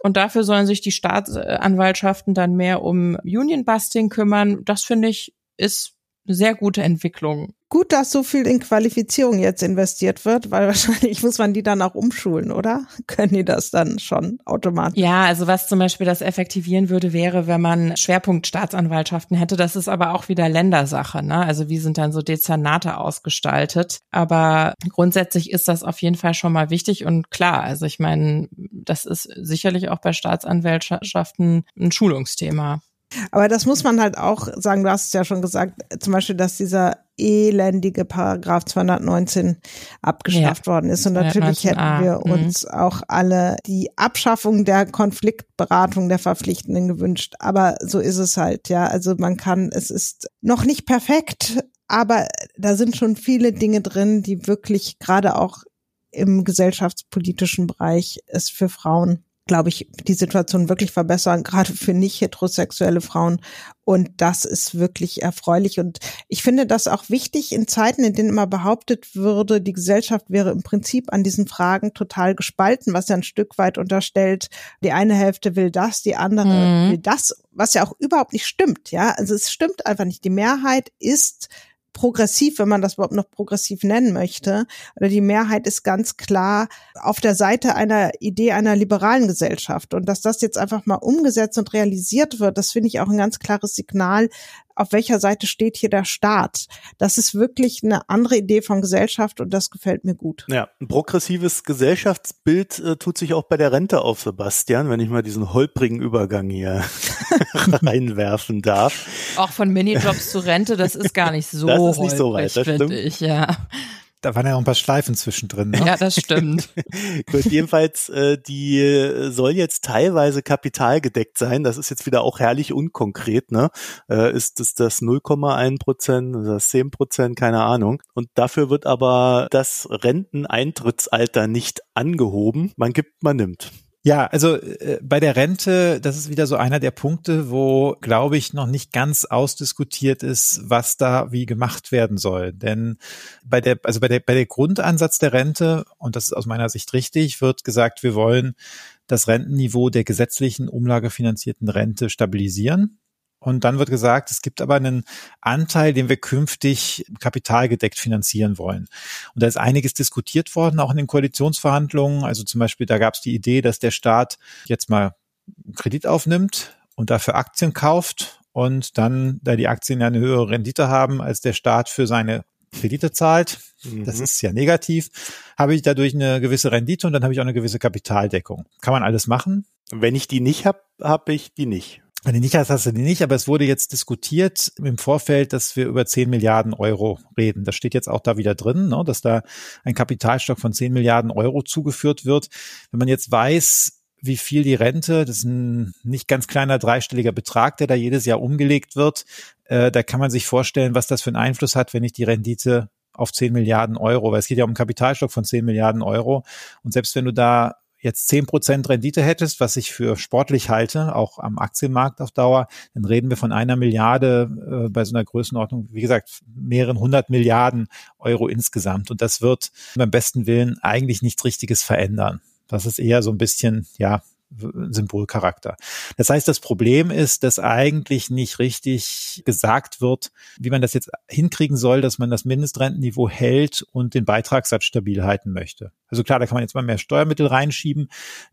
Und dafür sollen sich die Staatsanwaltschaften dann mehr um Unionbusting kümmern. Das finde ich ist eine sehr gute Entwicklung.
Gut, dass so viel in Qualifizierung jetzt investiert wird, weil wahrscheinlich muss man die dann auch umschulen, oder? Können die das dann schon automatisch?
Ja, also was zum Beispiel das effektivieren würde, wäre, wenn man Schwerpunkt Staatsanwaltschaften hätte. Das ist aber auch wieder Ländersache, ne? Also wie sind dann so Dezernate ausgestaltet? Aber grundsätzlich ist das auf jeden Fall schon mal wichtig und klar. Also ich meine, das ist sicherlich auch bei Staatsanwaltschaften ein Schulungsthema.
Aber das muss man halt auch sagen, du hast es ja schon gesagt, zum Beispiel, dass dieser elendige Paragraph 219 abgeschafft ja. worden ist. Und natürlich hätten wir mhm. uns auch alle die Abschaffung der Konfliktberatung der Verpflichtenden gewünscht. Aber so ist es halt, ja. Also man kann, es ist noch nicht perfekt, aber da sind schon viele Dinge drin, die wirklich gerade auch im gesellschaftspolitischen Bereich es für Frauen glaube ich, die Situation wirklich verbessern, gerade für nicht heterosexuelle Frauen. Und das ist wirklich erfreulich. Und ich finde das auch wichtig in Zeiten, in denen immer behauptet würde, die Gesellschaft wäre im Prinzip an diesen Fragen total gespalten, was ja ein Stück weit unterstellt, die eine Hälfte will das, die andere mhm. will das, was ja auch überhaupt nicht stimmt. Ja, also es stimmt einfach nicht. Die Mehrheit ist progressiv, wenn man das überhaupt noch progressiv nennen möchte. Oder die Mehrheit ist ganz klar auf der Seite einer Idee einer liberalen Gesellschaft. Und dass das jetzt einfach mal umgesetzt und realisiert wird, das finde ich auch ein ganz klares Signal auf welcher Seite steht hier der Staat. Das ist wirklich eine andere Idee von Gesellschaft und das gefällt mir gut.
Ja, ein progressives Gesellschaftsbild äh, tut sich auch bei der Rente auf, Sebastian, wenn ich mal diesen holprigen Übergang hier reinwerfen darf.
Auch von Minijobs zu Rente, das ist gar nicht so
Das ist nicht so weit, das stimmt.
Ich, ja.
Da waren ja auch ein paar Schleifen zwischendrin. Ne?
Ja, das stimmt.
Gut, jedenfalls, äh, die äh, soll jetzt teilweise kapitalgedeckt sein. Das ist jetzt wieder auch herrlich unkonkret. Ne? Äh, ist es das 0,1 Prozent, das 10 Prozent, keine Ahnung. Und dafür wird aber das Renteneintrittsalter nicht angehoben. Man gibt, man nimmt.
Ja, also äh, bei der Rente, das ist wieder so einer der Punkte, wo, glaube ich, noch nicht ganz ausdiskutiert ist, was da wie gemacht werden soll. Denn bei der, also bei der, bei der Grundansatz der Rente, und das ist aus meiner Sicht richtig, wird gesagt, wir wollen das Rentenniveau der gesetzlichen umlagefinanzierten Rente stabilisieren. Und dann wird gesagt, es gibt aber einen Anteil, den wir künftig kapitalgedeckt finanzieren wollen. Und da ist einiges diskutiert worden, auch in den Koalitionsverhandlungen. Also zum Beispiel, da gab es die Idee, dass der Staat jetzt mal Kredit aufnimmt und dafür Aktien kauft und dann, da die Aktien ja eine höhere Rendite haben, als der Staat für seine Kredite zahlt, mhm. das ist ja negativ, habe ich dadurch eine gewisse Rendite und dann habe ich auch eine gewisse Kapitaldeckung. Kann man alles machen.
Wenn ich die nicht habe, habe ich die nicht.
Wenn du nicht hast, hast du die nicht, aber es wurde jetzt diskutiert im Vorfeld, dass wir über 10 Milliarden Euro reden. Das steht jetzt auch da wieder drin, ne, dass da ein Kapitalstock von 10 Milliarden Euro zugeführt wird. Wenn man jetzt weiß, wie viel die Rente, das ist ein nicht ganz kleiner dreistelliger Betrag, der da jedes Jahr umgelegt wird, äh, da kann man sich vorstellen, was das für einen Einfluss hat, wenn ich die Rendite auf 10 Milliarden Euro, weil es geht ja um einen Kapitalstock von 10 Milliarden Euro. Und selbst wenn du da jetzt zehn Prozent Rendite hättest, was ich für sportlich halte, auch am Aktienmarkt auf Dauer, dann reden wir von einer Milliarde äh, bei so einer Größenordnung, wie gesagt, mehreren hundert Milliarden Euro insgesamt. Und das wird beim besten Willen eigentlich nichts Richtiges verändern. Das ist eher so ein bisschen, ja, Symbolcharakter. Das heißt, das Problem ist, dass eigentlich nicht richtig gesagt wird, wie man das jetzt hinkriegen soll, dass man das Mindestrentenniveau hält und den Beitragssatz stabil halten möchte. Also klar, da kann man jetzt mal mehr Steuermittel reinschieben,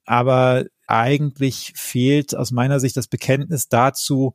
aber eigentlich fehlt aus meiner Sicht das Bekenntnis dazu,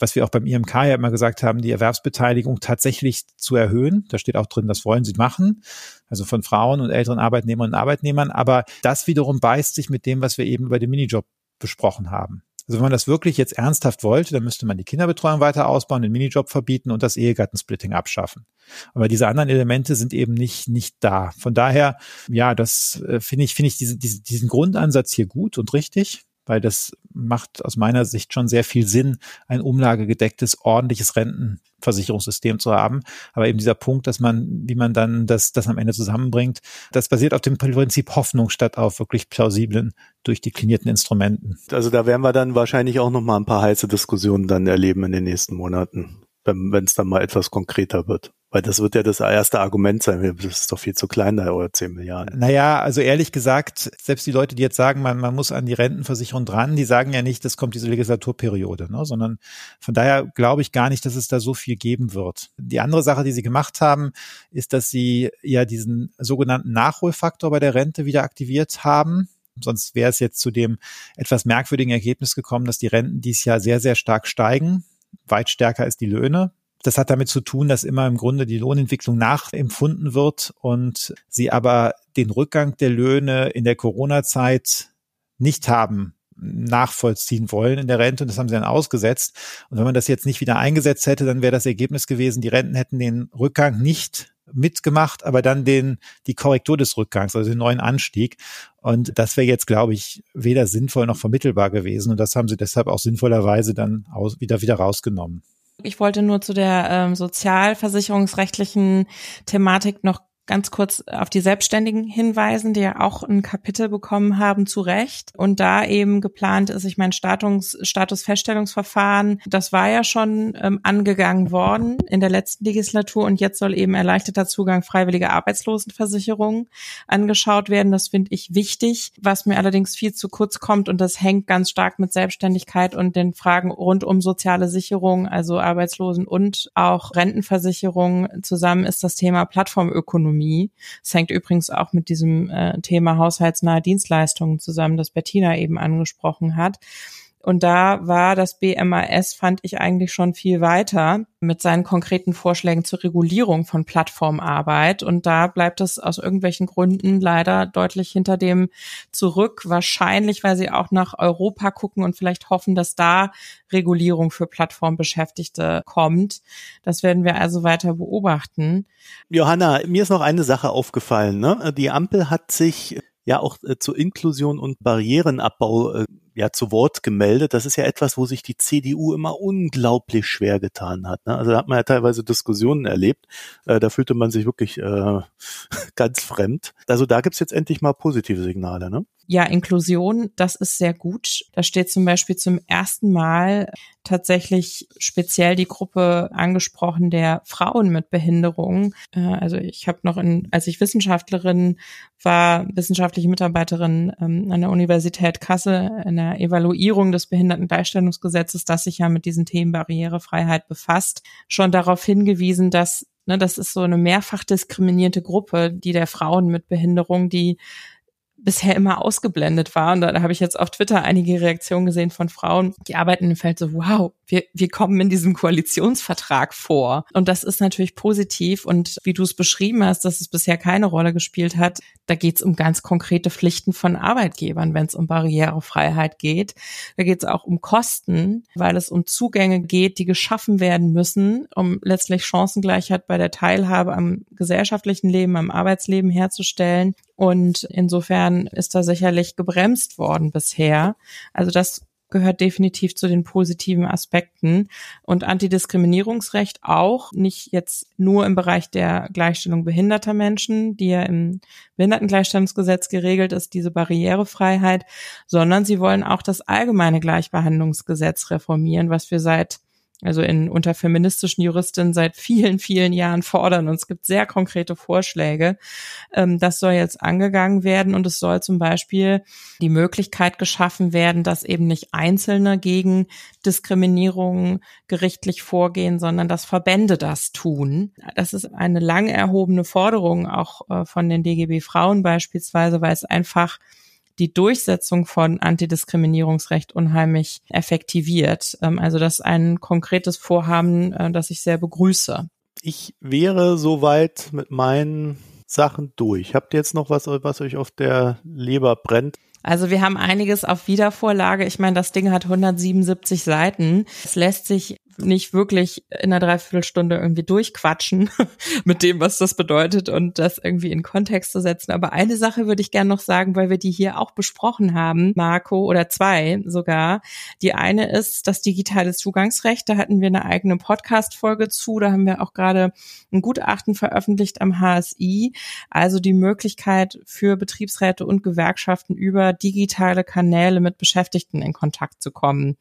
was wir auch beim IMK ja immer gesagt haben, die Erwerbsbeteiligung tatsächlich zu erhöhen. Da steht auch drin, das wollen sie machen. Also von Frauen und älteren Arbeitnehmern und Arbeitnehmern. Aber das wiederum beißt sich mit dem, was wir eben über den Minijob besprochen haben. Also wenn man das wirklich jetzt ernsthaft wollte, dann müsste man die Kinderbetreuung weiter ausbauen, den Minijob verbieten und das Ehegattensplitting abschaffen. Aber diese anderen Elemente sind eben nicht, nicht da. Von daher, ja, das äh, finde ich, finde ich diese, diese, diesen Grundansatz hier gut und richtig. Weil das macht aus meiner Sicht schon sehr viel Sinn, ein umlagegedecktes, ordentliches Rentenversicherungssystem zu haben. Aber eben dieser Punkt, dass man, wie man dann das, das am Ende zusammenbringt, das basiert auf dem Prinzip Hoffnung statt auf wirklich plausiblen, durchdeklinierten Instrumenten.
Also da werden wir dann wahrscheinlich auch noch mal ein paar heiße Diskussionen dann erleben in den nächsten Monaten, wenn es dann mal etwas konkreter wird. Weil das wird ja das erste Argument sein. Das ist doch viel zu klein, da eure 10 Milliarden.
Naja, also ehrlich gesagt, selbst die Leute, die jetzt sagen, man, man muss an die Rentenversicherung dran, die sagen ja nicht, das kommt diese Legislaturperiode, ne? sondern von daher glaube ich gar nicht, dass es da so viel geben wird. Die andere Sache, die sie gemacht haben, ist, dass sie ja diesen sogenannten Nachholfaktor bei der Rente wieder aktiviert haben. Sonst wäre es jetzt zu dem etwas merkwürdigen Ergebnis gekommen, dass die Renten dies Jahr sehr, sehr stark steigen weit stärker als die Löhne. Das hat damit zu tun, dass immer im Grunde die Lohnentwicklung nachempfunden wird und sie aber den Rückgang der Löhne in der Corona-Zeit nicht haben nachvollziehen wollen in der Rente und das haben sie dann ausgesetzt. Und wenn man das jetzt nicht wieder eingesetzt hätte, dann wäre das Ergebnis gewesen, die Renten hätten den Rückgang nicht mitgemacht, aber dann den, die Korrektur des Rückgangs, also den neuen Anstieg. Und das wäre jetzt, glaube ich, weder sinnvoll noch vermittelbar gewesen. Und das haben sie deshalb auch sinnvollerweise dann aus, wieder, wieder rausgenommen.
Ich wollte nur zu der ähm, sozialversicherungsrechtlichen Thematik noch ganz kurz auf die Selbstständigen hinweisen, die ja auch ein Kapitel bekommen haben, zu Recht. Und da eben geplant ist, ich mein Status, Statusfeststellungsverfahren, das war ja schon ähm, angegangen worden in der letzten Legislatur und jetzt soll eben erleichterter Zugang freiwillige Arbeitslosenversicherung angeschaut werden. Das finde ich wichtig. Was mir allerdings viel zu kurz kommt und das hängt ganz stark mit Selbstständigkeit und den Fragen rund um soziale Sicherung, also Arbeitslosen und auch Rentenversicherung zusammen, ist das Thema Plattformökonomie. Ökonomie. Es hängt übrigens auch mit diesem äh, Thema haushaltsnahe Dienstleistungen zusammen, das Bettina eben angesprochen hat. Und da war das BMAS, fand ich eigentlich schon viel weiter mit seinen konkreten Vorschlägen zur Regulierung von Plattformarbeit. Und da bleibt es aus irgendwelchen Gründen leider deutlich hinter dem zurück. Wahrscheinlich, weil sie auch nach Europa gucken und vielleicht hoffen, dass da Regulierung für Plattformbeschäftigte kommt. Das werden wir also weiter beobachten.
Johanna, mir ist noch eine Sache aufgefallen. Ne? Die Ampel hat sich ja auch äh, zur Inklusion und Barrierenabbau äh, ja zu Wort gemeldet. Das ist ja etwas, wo sich die CDU immer unglaublich schwer getan hat. Ne? Also da hat man ja teilweise Diskussionen erlebt. Äh, da fühlte man sich wirklich äh, ganz fremd. Also da gibt's jetzt endlich mal positive Signale. Ne?
Ja, Inklusion, das ist sehr gut. Da steht zum Beispiel zum ersten Mal tatsächlich speziell die Gruppe angesprochen der Frauen mit Behinderung. Äh, also ich habe noch, in, als ich Wissenschaftlerin war, wissenschaftliche Mitarbeiterin ähm, an der Universität Kassel in der Evaluierung des Behindertengleichstellungsgesetzes, das sich ja mit diesen Themen Barrierefreiheit befasst, schon darauf hingewiesen, dass ne, das ist so eine mehrfach diskriminierte Gruppe, die der Frauen mit Behinderung, die bisher immer ausgeblendet war. Und da, habe ich jetzt auf Twitter einige Reaktionen gesehen von Frauen, die arbeiten im Feld so, wow, wir, wir kommen in diesem Koalitionsvertrag vor. Und das ist natürlich positiv. Und wie du es beschrieben hast, dass es bisher keine Rolle gespielt hat, da geht es um ganz konkrete Pflichten von Arbeitgebern, wenn es um Barrierefreiheit geht. Da geht es auch um Kosten, weil es um Zugänge geht, die geschaffen werden müssen, um letztlich Chancengleichheit bei der Teilhabe am gesellschaftlichen Leben, am Arbeitsleben herzustellen. Und insofern ist da sicherlich gebremst worden bisher. Also das gehört definitiv zu den positiven Aspekten. Und Antidiskriminierungsrecht auch, nicht jetzt nur im Bereich der Gleichstellung behinderter Menschen, die ja im Behindertengleichstellungsgesetz geregelt ist, diese Barrierefreiheit, sondern sie wollen auch das allgemeine Gleichbehandlungsgesetz reformieren, was wir seit also in unter feministischen Juristinnen seit vielen, vielen Jahren fordern. Und es gibt sehr konkrete Vorschläge. Ähm, das soll jetzt angegangen werden und es soll zum Beispiel die Möglichkeit geschaffen werden, dass eben nicht Einzelne gegen Diskriminierung gerichtlich vorgehen, sondern dass Verbände das tun. Das ist eine lang erhobene Forderung auch äh, von den DGB Frauen beispielsweise, weil es einfach die Durchsetzung von Antidiskriminierungsrecht unheimlich effektiviert. Ähm, also das ist ein konkretes Vorhaben, äh, das ich sehr begrüße.
Ich wäre soweit mit meinen Sachen durch. Habt ihr jetzt noch was, was euch auf der Leber brennt?
Also wir haben einiges auf Wiedervorlage. Ich meine, das Ding hat 177 Seiten. Es lässt sich nicht wirklich in einer Dreiviertelstunde irgendwie durchquatschen mit dem, was das bedeutet und das irgendwie in Kontext zu setzen. Aber eine Sache würde ich gerne noch sagen, weil wir die hier auch besprochen haben, Marco, oder zwei sogar. Die eine ist das digitale Zugangsrecht. Da hatten wir eine eigene Podcast-Folge zu. Da haben wir auch gerade ein Gutachten veröffentlicht am HSI. Also die Möglichkeit für Betriebsräte und Gewerkschaften über digitale Kanäle mit Beschäftigten in Kontakt zu kommen.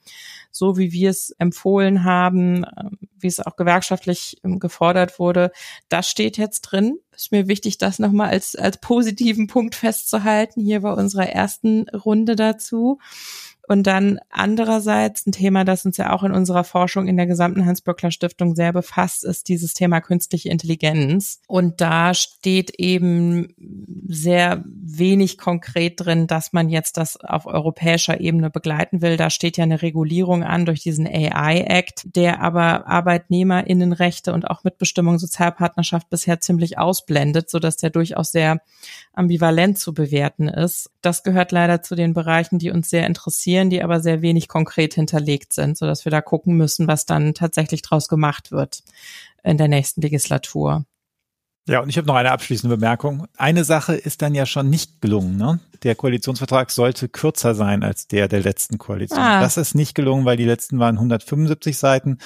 So wie wir es empfohlen haben, ähm, wie es auch gewerkschaftlich ähm, gefordert wurde, das steht jetzt drin. Ist mir wichtig, das nochmal als, als positiven Punkt festzuhalten, hier bei unserer ersten Runde dazu. Und dann andererseits ein Thema, das uns ja auch in unserer Forschung in der gesamten Hans-Böckler Stiftung sehr befasst, ist dieses Thema künstliche Intelligenz. Und da steht eben sehr wenig konkret drin, dass man jetzt das auf europäischer Ebene begleiten will. Da steht ja eine Regulierung an durch diesen AI-Act, der aber Arbeitnehmerinnenrechte und auch Mitbestimmung Sozialpartnerschaft bisher ziemlich ausblendet, sodass der durchaus sehr ambivalent zu bewerten ist. Das gehört leider zu den Bereichen, die uns sehr interessieren, die aber sehr wenig konkret hinterlegt sind, so dass wir da gucken müssen, was dann tatsächlich draus gemacht wird in der nächsten Legislatur.
Ja, und ich habe noch eine abschließende Bemerkung. Eine Sache ist dann ja schon nicht gelungen. Ne? Der Koalitionsvertrag sollte kürzer sein als der der letzten Koalition. Ah. Das ist nicht gelungen, weil die letzten waren 175 Seiten,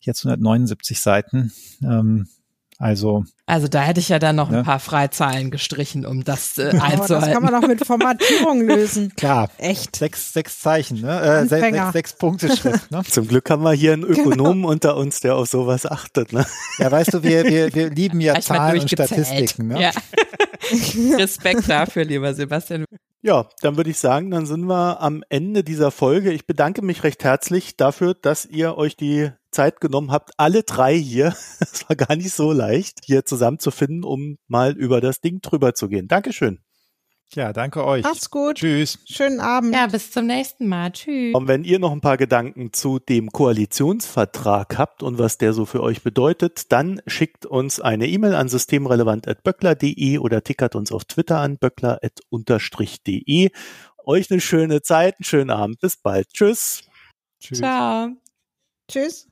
jetzt 179 Seiten. Ähm, also,
also da hätte ich ja dann noch ne? ein paar Freizahlen gestrichen, um das äh, einzuhalten.
Das kann man auch mit Formatierung lösen.
Klar.
Echt.
Sechs, sechs Zeichen, ne? Äh, sechs, sechs, sechs Punkte Schrift. Ne?
Zum Glück haben wir hier einen Ökonomen genau. unter uns, der auf sowas achtet. Ne?
Ja, weißt du, wir, wir, wir lieben ja Zahlen und Statistiken. Ne? Ja.
Respekt dafür, lieber Sebastian.
Ja, dann würde ich sagen, dann sind wir am Ende dieser Folge. Ich bedanke mich recht herzlich dafür, dass ihr euch die Zeit genommen habt, alle drei hier, es war gar nicht so leicht, hier zusammenzufinden, um mal über das Ding drüber zu gehen. Dankeschön.
Ja, danke euch.
Macht's gut.
Tschüss.
Schönen Abend.
Ja, bis zum nächsten Mal. Tschüss.
Und wenn ihr noch ein paar Gedanken zu dem Koalitionsvertrag habt und was der so für euch bedeutet, dann schickt uns eine E-Mail an systemrelevant.böckler.de oder tickert uns auf Twitter an böckler.de. Euch eine schöne Zeit, einen schönen Abend. Bis bald. Tschüss.
Tschüss. Ciao.
Tschüss.